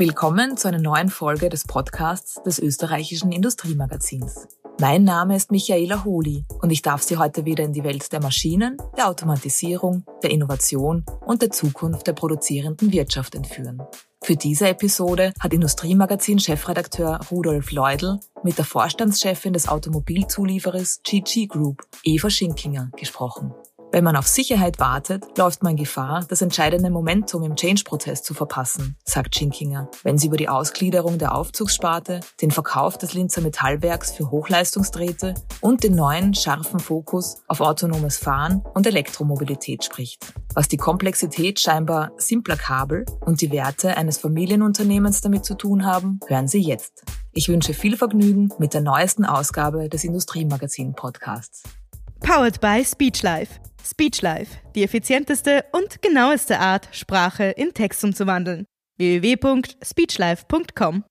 Willkommen zu einer neuen Folge des Podcasts des österreichischen Industriemagazins. Mein Name ist Michaela Holi und ich darf Sie heute wieder in die Welt der Maschinen, der Automatisierung, der Innovation und der Zukunft der produzierenden Wirtschaft entführen. Für diese Episode hat Industriemagazin-Chefredakteur Rudolf Leudl mit der Vorstandschefin des Automobilzulieferers GG Group, Eva Schinkinger, gesprochen. Wenn man auf Sicherheit wartet, läuft man Gefahr, das entscheidende Momentum im Change-Prozess zu verpassen, sagt Schinkinger, wenn sie über die Ausgliederung der Aufzugssparte, den Verkauf des Linzer Metallwerks für Hochleistungsdrähte und den neuen, scharfen Fokus auf autonomes Fahren und Elektromobilität spricht. Was die Komplexität scheinbar simpler Kabel und die Werte eines Familienunternehmens damit zu tun haben, hören Sie jetzt. Ich wünsche viel Vergnügen mit der neuesten Ausgabe des Industriemagazin-Podcasts. Powered by Speechlife. Speechlife, die effizienteste und genaueste Art, Sprache in Text umzuwandeln. www.speechlife.com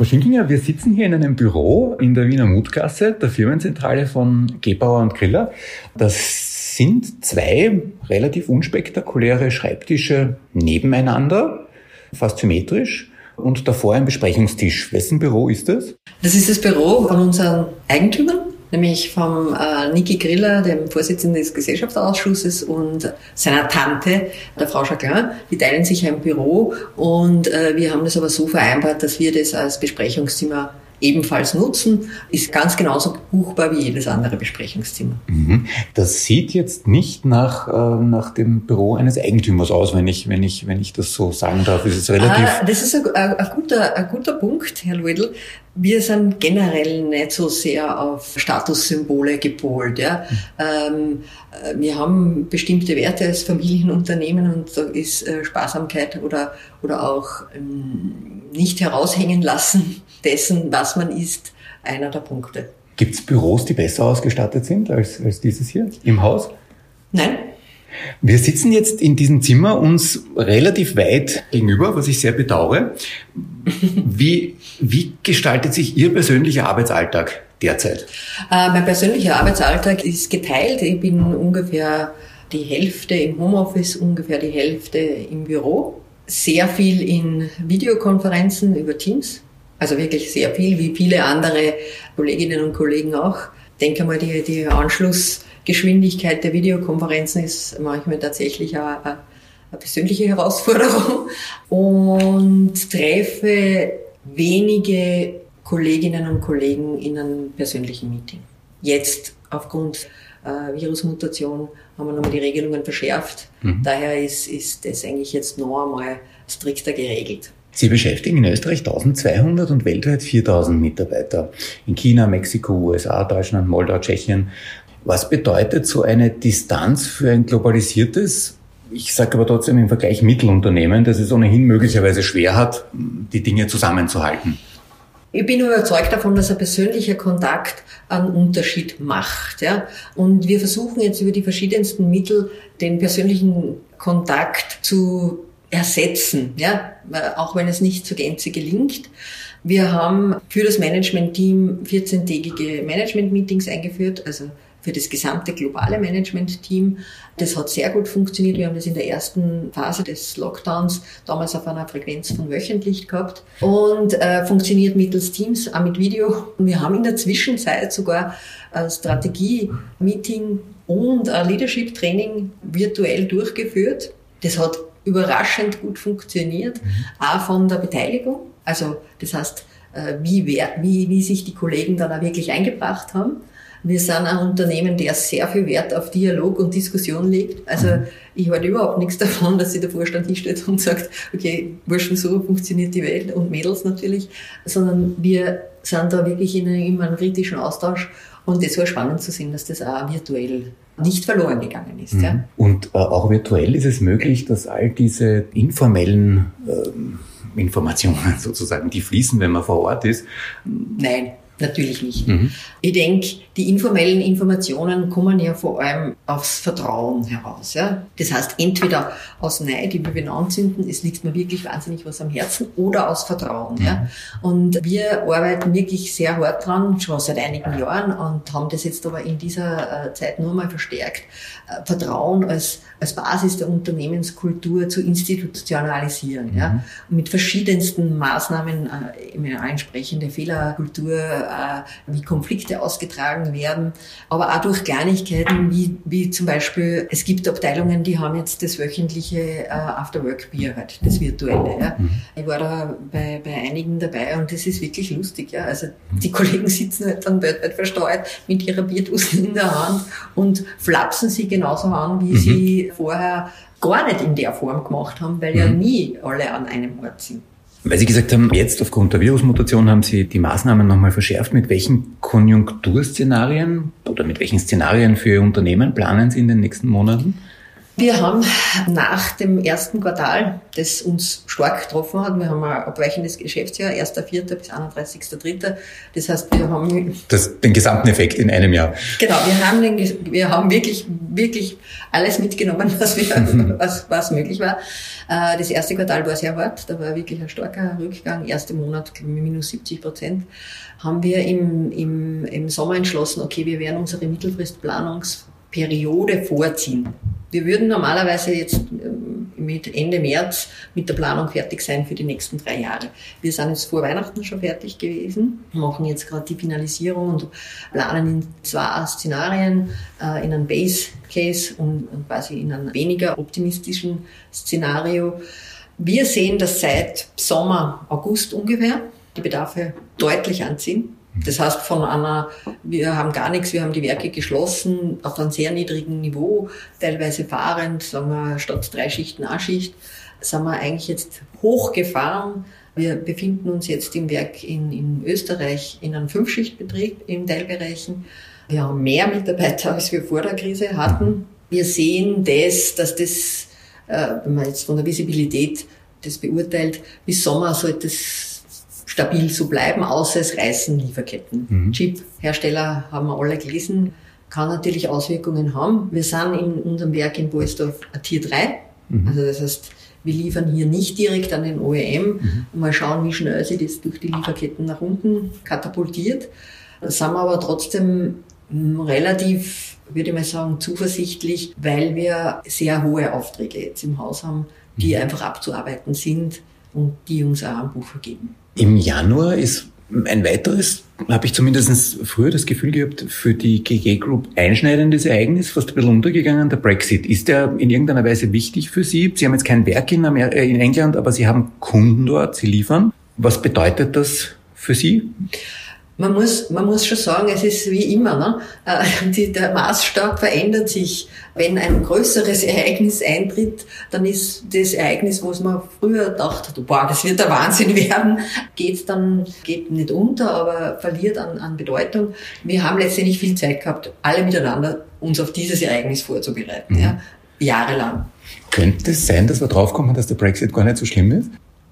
Frau Schinkinger, wir sitzen hier in einem Büro in der Wiener Mutgasse, der Firmenzentrale von Gebauer und Griller. Das sind zwei relativ unspektakuläre Schreibtische nebeneinander, fast symmetrisch und davor ein Besprechungstisch. Wessen Büro ist das? Das ist das Büro von unseren Eigentümern, nämlich vom äh, Niki Griller, dem Vorsitzenden des Gesellschaftsausschusses und seiner Tante, der Frau Jacquin. Die teilen sich ein Büro und äh, wir haben das aber so vereinbart, dass wir das als Besprechungszimmer ebenfalls nutzen, ist ganz genauso buchbar wie jedes andere Besprechungszimmer. Mhm. Das sieht jetzt nicht nach, äh, nach dem Büro eines Eigentümers aus, wenn ich, wenn ich, wenn ich das so sagen darf. Es ist relativ. Ah, das ist ein, ein, guter, ein guter Punkt, Herr Luedl. Wir sind generell nicht so sehr auf Statussymbole gepolt. Ja. Ähm, wir haben bestimmte Werte als Familienunternehmen und da ist äh, Sparsamkeit oder, oder auch ähm, nicht heraushängen lassen dessen, was man ist, einer der Punkte. Gibt es Büros, die besser ausgestattet sind als, als dieses hier im Haus? Nein. Wir sitzen jetzt in diesem Zimmer uns relativ weit gegenüber, was ich sehr bedauere. Wie, wie gestaltet sich Ihr persönlicher Arbeitsalltag derzeit? Äh, mein persönlicher Arbeitsalltag ist geteilt. Ich bin ungefähr die Hälfte im Homeoffice, ungefähr die Hälfte im Büro. Sehr viel in Videokonferenzen über Teams. Also wirklich sehr viel, wie viele andere Kolleginnen und Kollegen auch. Ich denke mal, die, die Anschlussgeschwindigkeit der Videokonferenzen ist manchmal tatsächlich eine, eine persönliche Herausforderung und treffe wenige Kolleginnen und Kollegen in einem persönlichen Meeting. Jetzt aufgrund äh, Virusmutation haben wir nochmal die Regelungen verschärft. Mhm. Daher ist, ist das eigentlich jetzt noch einmal strikter geregelt. Sie beschäftigen in Österreich 1200 und weltweit 4000 Mitarbeiter. In China, Mexiko, USA, Deutschland, Moldau, Tschechien. Was bedeutet so eine Distanz für ein globalisiertes, ich sage aber trotzdem im Vergleich Mittelunternehmen, das es ohnehin möglicherweise schwer hat, die Dinge zusammenzuhalten? Ich bin überzeugt davon, dass ein persönlicher Kontakt einen Unterschied macht. Ja? Und wir versuchen jetzt über die verschiedensten Mittel den persönlichen Kontakt zu ersetzen, ja? auch wenn es nicht zur Gänze gelingt. Wir haben für das Management-Team 14-tägige Management-Meetings eingeführt, also für das gesamte globale Management-Team. Das hat sehr gut funktioniert. Wir haben das in der ersten Phase des Lockdowns damals auf einer Frequenz von wöchentlich gehabt und äh, funktioniert mittels Teams, auch mit Video. Und wir haben in der Zwischenzeit sogar ein Strategie-Meeting und ein Leadership-Training virtuell durchgeführt. Das hat überraschend gut funktioniert, mhm. auch von der Beteiligung. Also das heißt, äh, wie, wie, wie sich die Kollegen dann auch wirklich eingebracht haben. Wir sind ein Unternehmen, der sehr viel Wert auf Dialog und Diskussion legt. Also mhm. ich halte überhaupt nichts davon, dass sich der Vorstand hinstellt und sagt, okay, wurscht, so funktioniert die Welt und Mädels natürlich, sondern wir sind da wirklich in einem, in einem kritischen Austausch und es war spannend zu sehen, dass das auch virtuell nicht verloren gegangen ist. Mhm. Ja. Und äh, auch virtuell ist es möglich, dass all diese informellen ähm, Informationen sozusagen, die fließen, wenn man vor Ort ist. Nein. Natürlich nicht. Mhm. Ich denke, die informellen Informationen kommen ja vor allem aufs Vertrauen heraus. Ja? Das heißt, entweder aus Neid, die wir anzünden, es liegt mir wirklich wahnsinnig was am Herzen, oder aus Vertrauen. Mhm. Ja? Und wir arbeiten wirklich sehr hart dran, schon seit einigen Jahren, und haben das jetzt aber in dieser äh, Zeit nur mal verstärkt, äh, Vertrauen als, als Basis der Unternehmenskultur zu institutionalisieren. Mhm. Ja? Mit verschiedensten Maßnahmen äh, eine entsprechende Fehlerkultur, äh, wie Konflikte ausgetragen werden, aber auch durch Kleinigkeiten wie, wie zum Beispiel, es gibt Abteilungen, die haben jetzt das wöchentliche äh, After-Work-Bier halt, das virtuelle. Ja. Mhm. Ich war da bei, bei einigen dabei und das ist wirklich lustig. Ja. Also die Kollegen sitzen halt dann weltweit versteuert mit ihrer Bierdosen in der Hand und flapsen sie genauso an, wie mhm. sie vorher gar nicht in der Form gemacht haben, weil ja mhm. nie alle an einem Ort sind. Weil Sie gesagt haben, jetzt aufgrund der Virusmutation haben Sie die Maßnahmen nochmal verschärft. Mit welchen Konjunkturszenarien oder mit welchen Szenarien für Ihr Unternehmen planen Sie in den nächsten Monaten? Wir haben nach dem ersten Quartal, das uns stark getroffen hat, wir haben ein abweichendes Geschäftsjahr, 1.4. bis 31.3. Das heißt, wir haben... Das, den gesamten Effekt in einem Jahr. Genau, wir haben, den, wir haben wirklich, wirklich alles mitgenommen, was, wir, was, was möglich war. Äh, das erste Quartal war sehr hart, da war wirklich ein starker Rückgang. Erste Monat minus 70 Prozent. Haben wir im, im, im Sommer entschlossen, okay, wir werden unsere Mittelfristplanungsperiode vorziehen. Wir würden normalerweise jetzt ähm, mit Ende März mit der Planung fertig sein für die nächsten drei Jahre. Wir sind jetzt vor Weihnachten schon fertig gewesen, machen jetzt gerade die Finalisierung und planen in zwei Szenarien, äh, in einem Base Case und quasi in einem weniger optimistischen Szenario. Wir sehen, dass seit Sommer, August ungefähr die Bedarfe deutlich anziehen. Das heißt, von einer, wir haben gar nichts, wir haben die Werke geschlossen, auf einem sehr niedrigen Niveau, teilweise fahrend, sagen wir, statt drei Schichten A-Schicht, sind wir eigentlich jetzt hochgefahren. Wir befinden uns jetzt im Werk in, in Österreich in einem Fünfschichtbetrieb in Teilbereichen. Wir haben mehr Mitarbeiter, als wir vor der Krise hatten. Wir sehen das, dass das, äh, wenn man jetzt von der Visibilität das beurteilt, bis Sommer sollte es stabil zu bleiben, außer es reißen Lieferketten. Mhm. Chip-Hersteller haben wir alle gelesen, kann natürlich Auswirkungen haben. Wir sind in unserem Werk in Boisdorf Tier 3, mhm. also das heißt, wir liefern hier nicht direkt an den OEM mhm. und mal schauen, wie schnell sich das durch die Lieferketten nach unten katapultiert. Da sind wir aber trotzdem hm, relativ, würde ich mal sagen, zuversichtlich, weil wir sehr hohe Aufträge jetzt im Haus haben, die mhm. einfach abzuarbeiten sind und die uns auch am Buch vergeben. Im Januar ist ein weiteres, habe ich zumindest früher das Gefühl gehabt, für die GG Group einschneidendes Ereignis, fast ein bisschen untergegangen, der Brexit. Ist der in irgendeiner Weise wichtig für Sie? Sie haben jetzt kein Werk in, Amer äh, in England, aber Sie haben Kunden dort, Sie liefern. Was bedeutet das für Sie? Man muss, man muss schon sagen, es ist wie immer, ne? Äh, die, der Maßstab verändert sich. Wenn ein größeres Ereignis eintritt, dann ist das Ereignis, was man früher dachte, boah, das wird der Wahnsinn werden, geht dann, geht nicht unter, aber verliert an, an Bedeutung. Wir haben letztendlich viel Zeit gehabt, alle miteinander uns auf dieses Ereignis vorzubereiten, mhm. ja? jahrelang. Könnte es sein, dass wir draufkommen, dass der Brexit gar nicht so schlimm ist?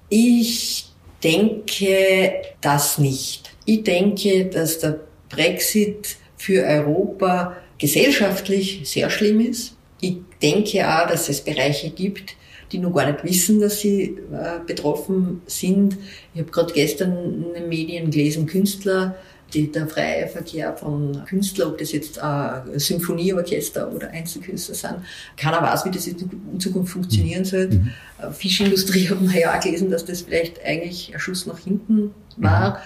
Ich denke das nicht. Ich denke, dass der Brexit für Europa gesellschaftlich sehr schlimm ist. Ich denke auch, dass es Bereiche gibt, die noch gar nicht wissen, dass sie äh, betroffen sind. Ich habe gerade gestern in den Medien gelesen, Künstler, der freie Verkehr von Künstlern, ob das jetzt äh, Symphonieorchester oder Einzelkünstler sind. Keiner weiß, wie das in Zukunft funktionieren soll. Mhm. Äh, Fischindustrie hat man ja auch gelesen, dass das vielleicht eigentlich ein Schuss nach hinten war. Mhm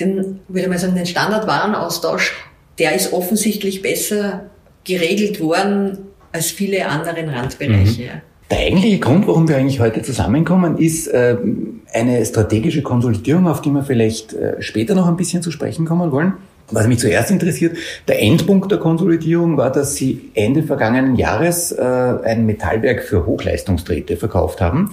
den, würde ich mal sagen, den Standardwarenaustausch, der ist offensichtlich besser geregelt worden als viele andere Randbereiche. Mhm. Der eigentliche Grund, warum wir eigentlich heute zusammenkommen, ist äh, eine strategische Konsolidierung, auf die wir vielleicht äh, später noch ein bisschen zu sprechen kommen wollen. Was mich zuerst interessiert, der Endpunkt der Konsolidierung war, dass Sie Ende vergangenen Jahres äh, ein Metallwerk für Hochleistungsdrähte verkauft haben.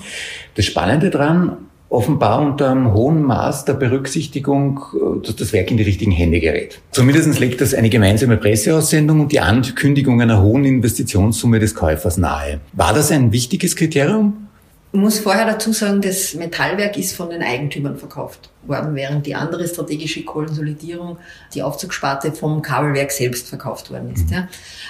Das Spannende daran, offenbar unter einem hohen Maß der Berücksichtigung, äh, dass das Werk in die richtigen Hände gerät. Zumindest legt das eine gemeinsame Presseaussendung und die Ankündigung einer hohen Investitionssumme des Käufers nahe. War das ein wichtiges Kriterium? Ich muss vorher dazu sagen, das Metallwerk ist von den Eigentümern verkauft worden, während die andere strategische Konsolidierung, die Aufzugssparte vom Kabelwerk selbst verkauft worden ist. Ja.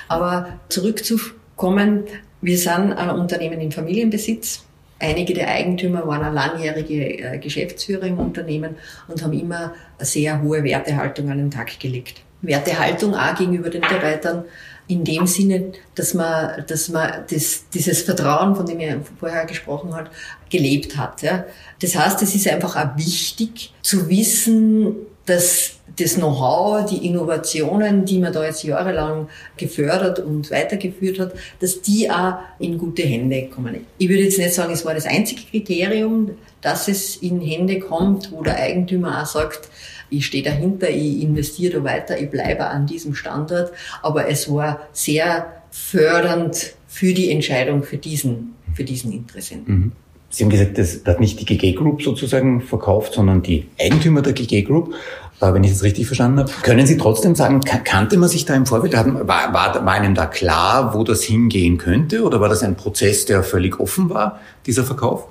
Aber zurückzukommen, wir sind ein Unternehmen in Familienbesitz. Einige der Eigentümer waren langjährige äh, Geschäftsführer im Unternehmen und haben immer eine sehr hohe Wertehaltung an den Tag gelegt. Wertehaltung auch gegenüber den Mitarbeitern in dem Sinne, dass man, dass man das, dieses Vertrauen, von dem ihr vorher gesprochen hat, gelebt hat. Ja. Das heißt, es ist einfach auch wichtig zu wissen, dass das Know-how, die Innovationen, die man da jetzt jahrelang gefördert und weitergeführt hat, dass die auch in gute Hände kommen. Ich würde jetzt nicht sagen, es war das einzige Kriterium, dass es in Hände kommt, wo der Eigentümer auch sagt, ich stehe dahinter, ich investiere da weiter, ich bleibe an diesem Standort. Aber es war sehr fördernd für die Entscheidung für diesen, für diesen Interessenten. Mhm. Sie haben gesagt, das hat nicht die GG Group sozusagen verkauft, sondern die Eigentümer der GG Group. Wenn ich das richtig verstanden habe, können Sie trotzdem sagen, kannte man sich da im Vorfeld? War, war, war einem da klar, wo das hingehen könnte? Oder war das ein Prozess, der völlig offen war, dieser Verkauf?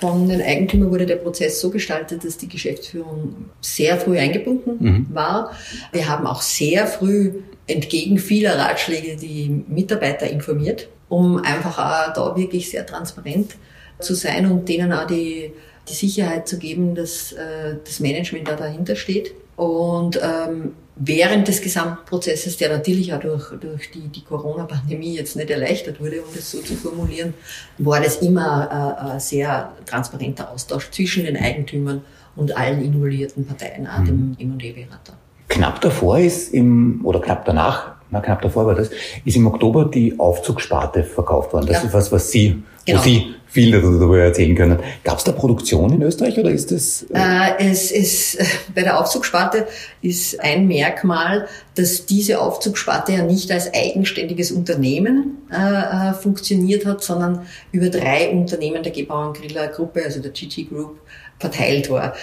Von den Eigentümern wurde der Prozess so gestaltet, dass die Geschäftsführung sehr früh eingebunden mhm. war. Wir haben auch sehr früh entgegen vieler Ratschläge die Mitarbeiter informiert, um einfach auch da wirklich sehr transparent zu sein und denen auch die, die Sicherheit zu geben, dass äh, das Management da dahinter steht. Und ähm, während des gesamten Prozesses, der natürlich auch durch, durch die, die Corona-Pandemie jetzt nicht erleichtert wurde, um das so zu formulieren, war das immer äh, ein sehr transparenter Austausch zwischen den Eigentümern und allen involvierten Parteien, auch dem mhm. M&E-Berater. Knapp davor ist im, oder knapp danach, na knapp davor war das, ist im Oktober die Aufzugssparte verkauft worden. Das ja. ist was, was Sie, genau. wo Sie viel darüber erzählen können. Gab es da Produktion in Österreich oder ist das? Äh, äh es ist bei der Aufzugssparte ist ein Merkmal, dass diese Aufzugssparte ja nicht als eigenständiges Unternehmen äh, äh funktioniert hat, sondern über drei Unternehmen der Gebauern Griller Gruppe, also der GG Group, verteilt war.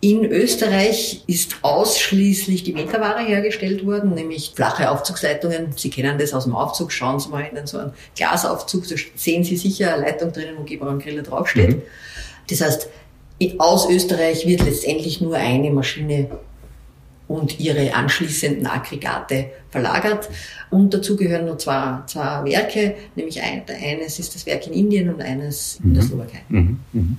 In Österreich ist ausschließlich die Metaware hergestellt worden, nämlich flache Aufzugsleitungen. Sie kennen das aus dem Aufzug. Schauen Sie mal in so einen Glasaufzug, da sehen Sie sicher eine Leitung drinnen, wo Geber und Griller draufsteht. Mhm. Das heißt, aus Österreich wird letztendlich nur eine Maschine und ihre anschließenden Aggregate verlagert. Und dazu gehören nur zwei, zwei Werke, nämlich ein, eines ist das Werk in Indien und eines in der mhm. Slowakei. Mhm. Mhm.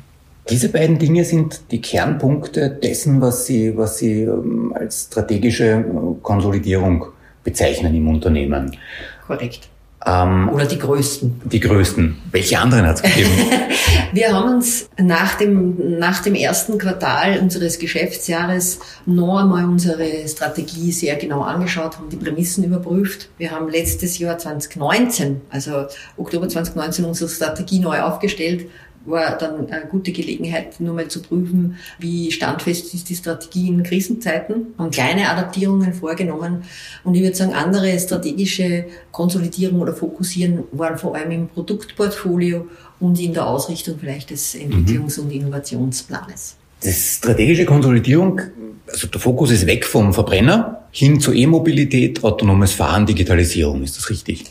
Diese beiden Dinge sind die Kernpunkte dessen, was Sie, was Sie ähm, als strategische äh, Konsolidierung bezeichnen im Unternehmen. Korrekt. Ähm, Oder die größten. Die größten. Welche anderen hat es gegeben? Wir haben uns nach dem, nach dem ersten Quartal unseres Geschäftsjahres noch einmal unsere Strategie sehr genau angeschaut, haben die Prämissen überprüft. Wir haben letztes Jahr 2019, also Oktober 2019, unsere Strategie neu aufgestellt war dann eine gute Gelegenheit, nur mal zu prüfen, wie standfest ist die Strategie in Krisenzeiten und kleine Adaptierungen vorgenommen. Und ich würde sagen, andere strategische Konsolidierung oder Fokussieren waren vor allem im Produktportfolio und in der Ausrichtung vielleicht des Entwicklungs- und Innovationsplanes. Die strategische Konsolidierung, also der Fokus ist weg vom Verbrenner hin zur E-Mobilität, autonomes Fahren, Digitalisierung. Ist das richtig?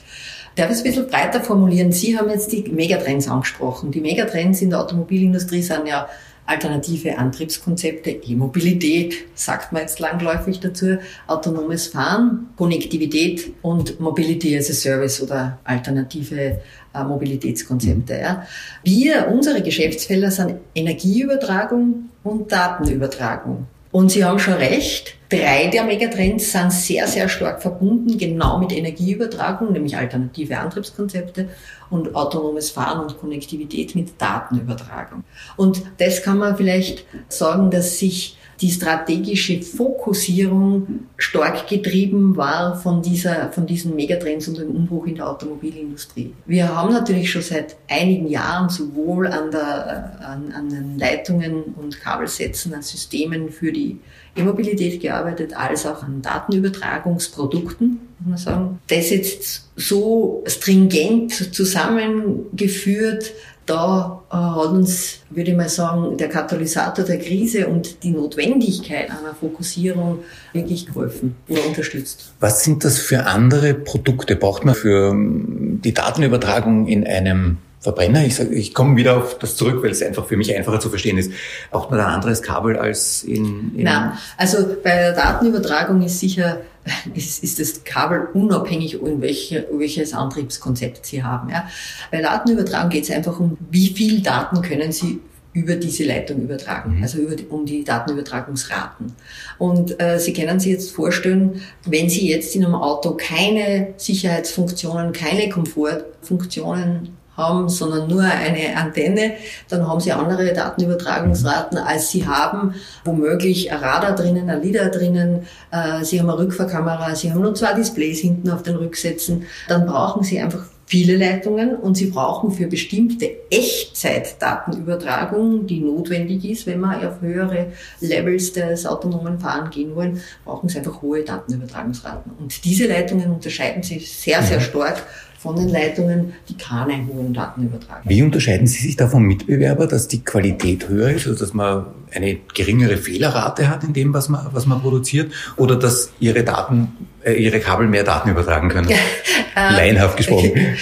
Darf ich es ein bisschen breiter formulieren? Sie haben jetzt die Megatrends angesprochen. Die Megatrends in der Automobilindustrie sind ja alternative Antriebskonzepte, E-Mobilität, sagt man jetzt langläufig dazu, autonomes Fahren, Konnektivität und Mobility as a Service oder alternative äh, Mobilitätskonzepte. Ja. Wir, unsere Geschäftsfelder sind Energieübertragung und Datenübertragung. Und Sie haben schon recht, drei der Megatrends sind sehr, sehr stark verbunden, genau mit Energieübertragung, nämlich alternative Antriebskonzepte und autonomes Fahren und Konnektivität mit Datenübertragung. Und das kann man vielleicht sagen, dass sich die strategische Fokussierung stark getrieben war von dieser, von diesen Megatrends und dem Umbruch in der Automobilindustrie. Wir haben natürlich schon seit einigen Jahren sowohl an der, an, an den Leitungen und Kabelsätzen, an Systemen für die E-Mobilität gearbeitet, als auch an Datenübertragungsprodukten, muss man sagen. Das jetzt so stringent zusammengeführt, da äh, hat uns, würde ich mal sagen, der Katalysator der Krise und die Notwendigkeit einer Fokussierung wirklich geholfen oder unterstützt. Was sind das für andere Produkte? Braucht man für ähm, die Datenübertragung in einem Verbrenner, ich, sag, ich komme wieder auf das zurück, weil es einfach für mich einfacher zu verstehen ist, braucht man ein anderes Kabel als in... in Nein, also bei der Datenübertragung ist sicher ist, ist das Kabel unabhängig, in welche, welches Antriebskonzept Sie haben. Ja. Bei Datenübertragung geht es einfach um, wie viel Daten können Sie über diese Leitung übertragen, mhm. also über um die Datenübertragungsraten. Und äh, Sie können sich jetzt vorstellen, wenn Sie jetzt in einem Auto keine Sicherheitsfunktionen, keine Komfortfunktionen haben, sondern nur eine Antenne, dann haben sie andere Datenübertragungsraten, als sie haben, womöglich ein Radar drinnen, ein LIDAR drinnen, äh, sie haben eine Rückfahrkamera, sie haben nur zwei Displays hinten auf den Rücksätzen, dann brauchen sie einfach viele Leitungen und sie brauchen für bestimmte Echtzeitdatenübertragung, die notwendig ist, wenn wir auf höhere Levels des autonomen Fahren gehen wollen, brauchen sie einfach hohe Datenübertragungsraten. Und diese Leitungen unterscheiden sich sehr, sehr mhm. stark von den Leitungen, die keine hohen Daten übertragen. Wie unterscheiden Sie sich da vom Mitbewerber, dass die Qualität höher ist, also dass man eine geringere Fehlerrate hat in dem, was man, was man produziert, oder dass Ihre Daten, äh, Ihre Kabel mehr Daten übertragen können? Laienhaft gesprochen.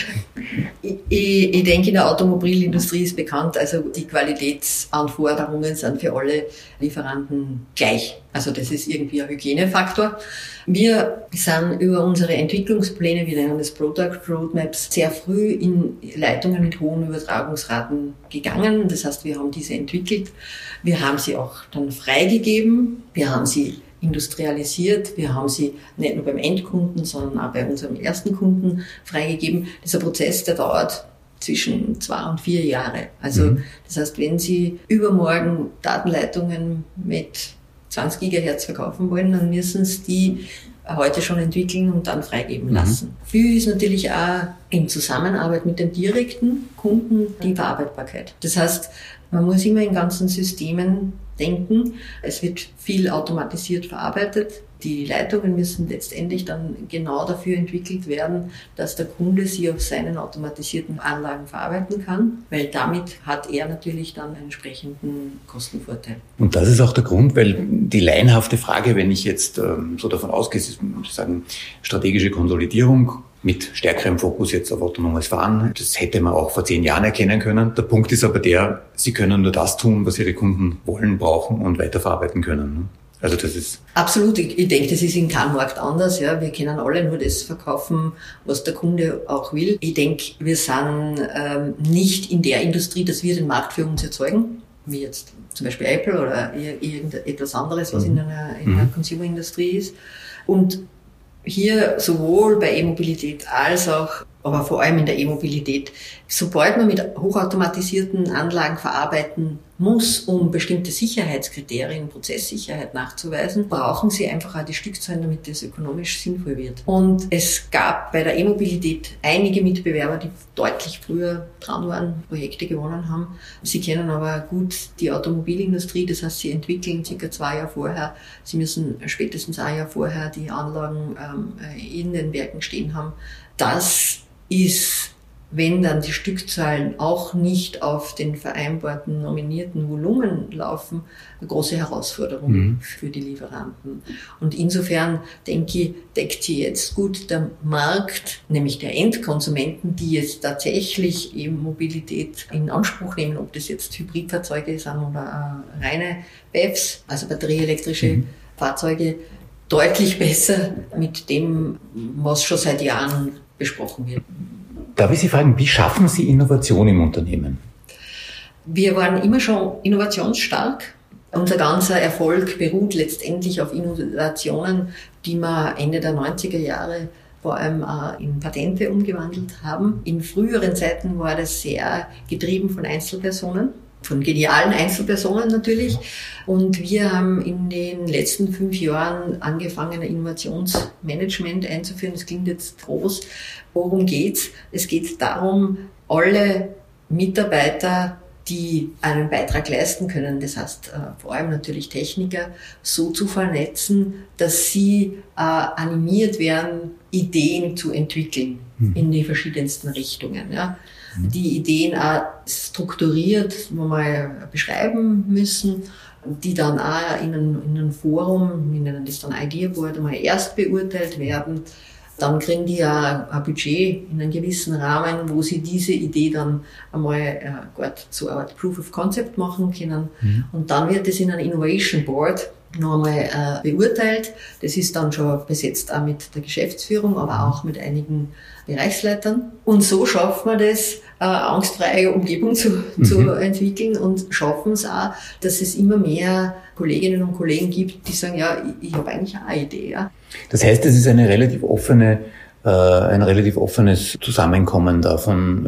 Ich, ich denke, in der Automobilindustrie ist bekannt, also die Qualitätsanforderungen sind für alle Lieferanten gleich. Also das ist irgendwie ein Hygienefaktor. Wir sind über unsere Entwicklungspläne, wir nennen das Product Roadmaps, sehr früh in Leitungen mit hohen Übertragungsraten gegangen. Das heißt, wir haben diese entwickelt. Wir haben sie auch dann freigegeben. Wir haben sie industrialisiert. Wir haben sie nicht nur beim Endkunden, sondern auch bei unserem ersten Kunden freigegeben. Dieser Prozess, der dauert zwischen zwei und vier Jahre. Also mhm. das heißt, wenn Sie übermorgen Datenleitungen mit 20 Gigahertz verkaufen wollen, dann müssen Sie die heute schon entwickeln und dann freigeben mhm. lassen. Viel ist natürlich auch in Zusammenarbeit mit den direkten Kunden die Verarbeitbarkeit. Das heißt, man muss immer in ganzen Systemen denken. Es wird viel automatisiert verarbeitet. Die Leitungen müssen letztendlich dann genau dafür entwickelt werden, dass der Kunde sie auf seinen automatisierten Anlagen verarbeiten kann, weil damit hat er natürlich dann einen entsprechenden Kostenvorteil. Und das ist auch der Grund, weil die laienhafte Frage, wenn ich jetzt ähm, so davon ausgehe, sagen strategische Konsolidierung, mit stärkerem Fokus jetzt auf autonomes Fahren. Das hätte man auch vor zehn Jahren erkennen können. Der Punkt ist aber der, Sie können nur das tun, was Ihre Kunden wollen, brauchen und weiterverarbeiten können. Ne? Also das ist absolut. Ich, ich denke, das ist in keinem Markt anders. Ja, wir können alle nur das verkaufen, was der Kunde auch will. Ich denke, wir sind ähm, nicht in der Industrie, dass wir den Markt für uns erzeugen, wie jetzt zum Beispiel Apple oder irgendetwas anderes, was mhm. in einer, in einer mhm. Consumer-Industrie ist. Und hier sowohl bei E-Mobilität als auch aber vor allem in der E-Mobilität. Sobald man mit hochautomatisierten Anlagen verarbeiten muss, um bestimmte Sicherheitskriterien, Prozesssicherheit nachzuweisen, brauchen sie einfach auch die Stückzahlen, damit das ökonomisch sinnvoll wird. Und es gab bei der E-Mobilität einige Mitbewerber, die deutlich früher dran waren, Projekte gewonnen haben. Sie kennen aber gut die Automobilindustrie, das heißt, sie entwickeln circa zwei Jahre vorher, sie müssen spätestens ein Jahr vorher die Anlagen ähm, in den Werken stehen haben. Das ist, wenn dann die Stückzahlen auch nicht auf den vereinbarten nominierten Volumen laufen, eine große Herausforderung mhm. für die Lieferanten. Und insofern denke ich, deckt sie jetzt gut der Markt, nämlich der Endkonsumenten, die jetzt tatsächlich eben Mobilität in Anspruch nehmen, ob das jetzt Hybridfahrzeuge sind oder äh, reine BEVs, also batterieelektrische mhm. Fahrzeuge, deutlich besser mit dem, was schon seit Jahren besprochen wird. Darf ich Sie fragen, wie schaffen Sie Innovation im Unternehmen? Wir waren immer schon innovationsstark. Unser ganzer Erfolg beruht letztendlich auf Innovationen, die wir Ende der 90er Jahre vor allem in Patente umgewandelt haben. In früheren Zeiten war das sehr getrieben von Einzelpersonen von genialen Einzelpersonen natürlich. Und wir haben in den letzten fünf Jahren angefangen, ein Innovationsmanagement einzuführen. Das klingt jetzt groß. Worum geht's? Es geht darum, alle Mitarbeiter die einen Beitrag leisten können, das heißt äh, vor allem natürlich Techniker, so zu vernetzen, dass sie äh, animiert werden, Ideen zu entwickeln hm. in die verschiedensten Richtungen. Ja die Ideen auch strukturiert mal beschreiben müssen, die dann auch in einem, in einem Forum, wir nennen das dann Idea Board, mal erst beurteilt werden. dann kriegen die ja ein Budget in einem gewissen Rahmen, wo sie diese Idee dann einmal äh, gut zu einer Proof of Concept machen können. Mhm. Und dann wird es in einem Innovation Board noch einmal äh, beurteilt. Das ist dann schon besetzt auch mit der Geschäftsführung, aber auch mit einigen Bereichsleitern. Und so schafft man das, äh, angstfreie Umgebung zu, mhm. zu entwickeln und schaffen es auch, dass es immer mehr Kolleginnen und Kollegen gibt, die sagen, ja, ich, ich habe eigentlich auch eine Idee. Ja. Das heißt, es ist eine relativ offene äh, ein relativ offenes Zusammenkommen davon.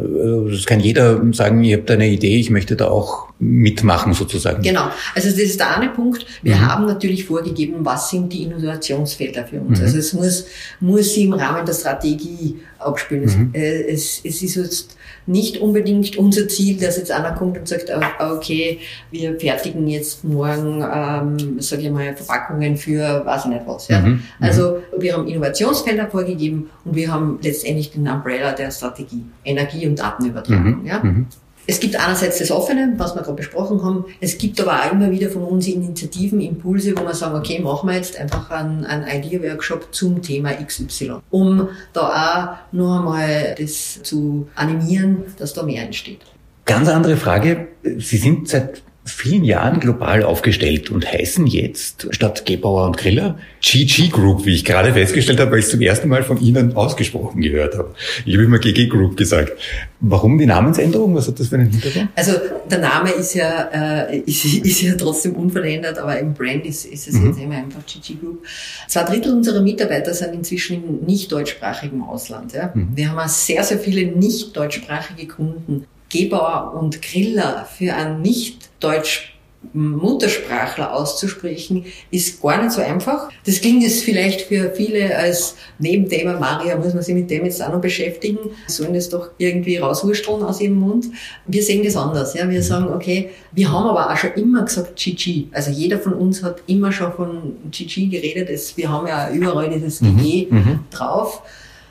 Äh, es kann jeder sagen, ich habe da eine Idee, ich möchte da auch mitmachen sozusagen. Genau, also das ist der eine Punkt. Wir mhm. haben natürlich vorgegeben, was sind die Innovationsfelder für uns. Mhm. Also es muss, muss sie im Rahmen der Strategie abspielen. Mhm. Es, es ist jetzt nicht unbedingt unser Ziel, dass jetzt einer kommt und sagt, ah, okay, wir fertigen jetzt morgen, ähm, sage ich mal, Verpackungen für weiß ich nicht was. Ja? Mhm. mhm. Also wir haben Innovationsfelder vorgegeben und wir haben letztendlich den Umbrella der Strategie, Energie und Datenübertragung. Mhm. Ja? Mhm. Es gibt einerseits das Offene, was wir gerade besprochen haben. Es gibt aber auch immer wieder von uns Initiativen, Impulse, wo wir sagen, okay, machen wir jetzt einfach einen, einen Idea-Workshop zum Thema XY, um da auch noch einmal das zu animieren, dass da mehr entsteht. Ganz andere Frage. Sie sind seit vielen Jahren global aufgestellt und heißen jetzt statt Gebauer und Griller GG Group, wie ich gerade festgestellt habe, weil ich es zum ersten Mal von Ihnen ausgesprochen gehört habe. Ich habe immer GG Group gesagt. Warum die Namensänderung? Was hat das für einen Hintergrund? Also der Name ist ja, äh, ist, ist ja trotzdem unverändert, aber im Brand ist, ist es mhm. jetzt immer einfach GG Group. Zwei Drittel unserer Mitarbeiter sind inzwischen im nicht deutschsprachigen Ausland. Ja. Mhm. Wir haben sehr, sehr viele nicht deutschsprachige Kunden. Gebauer und Griller für einen nicht deutsch Muttersprachler auszusprechen, ist gar nicht so einfach. Das klingt jetzt vielleicht für viele als Nebenthema, Maria, muss man sich mit dem jetzt auch noch beschäftigen, sollen das doch irgendwie rauswursteln aus ihrem Mund. Wir sehen das anders. Ja? Wir sagen, okay, wir haben aber auch schon immer gesagt GG. Also jeder von uns hat immer schon von GG geredet. Wir haben ja überall dieses GG mhm. mhm.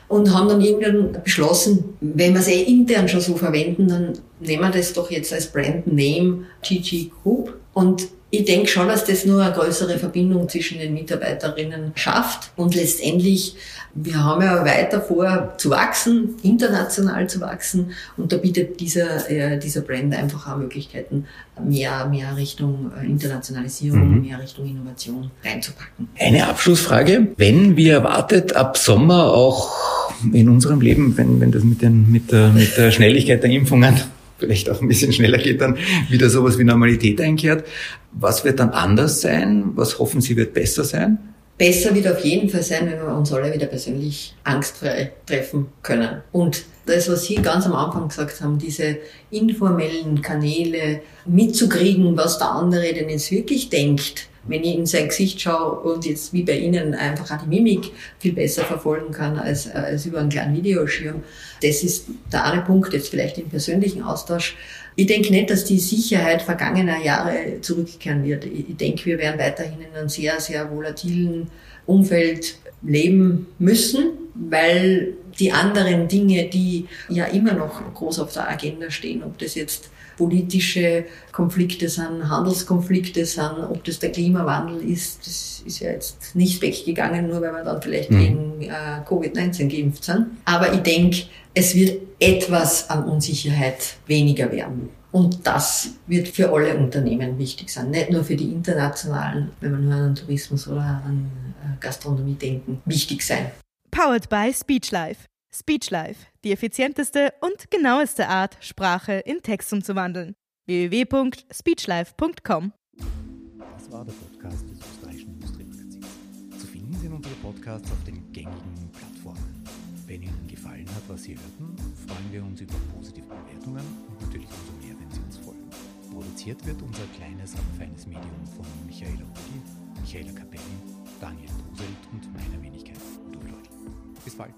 Und haben dann irgendwann beschlossen, wenn wir es eh intern schon so verwenden, dann nehmen wir das doch jetzt als Brand Name GG Group. Und ich denke schon, dass das nur eine größere Verbindung zwischen den Mitarbeiterinnen schafft und letztendlich wir haben ja weiter vor zu wachsen, international zu wachsen und da bietet dieser, äh, dieser Brand einfach auch Möglichkeiten, mehr, mehr Richtung äh, Internationalisierung, mhm. mehr Richtung Innovation reinzupacken. Eine Abschlussfrage. Wenn wir erwartet ab Sommer auch in unserem Leben, wenn, wenn das mit, den, mit, der, mit der Schnelligkeit der Impfungen vielleicht auch ein bisschen schneller geht, dann wieder sowas wie Normalität einkehrt. Was wird dann anders sein? Was hoffen Sie wird besser sein? Besser wird auf jeden Fall sein, wenn wir uns alle wieder persönlich angstfrei treffen können. Und das, was Sie ganz am Anfang gesagt haben, diese informellen Kanäle mitzukriegen, was der andere denn jetzt wirklich denkt, wenn ich in sein Gesicht schaue und jetzt wie bei Ihnen einfach auch die Mimik viel besser verfolgen kann als, als über einen kleinen Videoschirm. Das ist der eine Punkt, jetzt vielleicht im persönlichen Austausch. Ich denke nicht, dass die Sicherheit vergangener Jahre zurückkehren wird. Ich denke, wir werden weiterhin in einem sehr, sehr volatilen Umfeld leben müssen, weil die anderen Dinge, die ja immer noch groß auf der Agenda stehen, ob das jetzt politische Konflikte sind, Handelskonflikte sind, ob das der Klimawandel ist, das ist ja jetzt nicht weggegangen, nur weil wir dann vielleicht mhm. gegen äh, Covid-19 geimpft sind. Aber ich denke, es wird etwas an Unsicherheit weniger werden. Und das wird für alle Unternehmen wichtig sein, nicht nur für die internationalen, wenn wir nur an Tourismus oder an äh, Gastronomie denken, wichtig sein. Powered by Speechlife. Speechlife, die effizienteste und genaueste Art, Sprache in Text umzuwandeln. www.speechlife.com Das war der Podcast des österreichischen Industriemagazins. Zu finden sind unsere Podcasts auf den gängigen Plattformen. Wenn Ihnen gefallen hat, was Sie hörten, freuen wir uns über positive Bewertungen und natürlich umso mehr, wenn Sie uns folgen. Produziert wird unser kleines, aber feines Medium von Michaela Rudi, Michaela Capelli, Daniel Druselt und meiner Wenigkeit, Udo Leutl. Bis bald.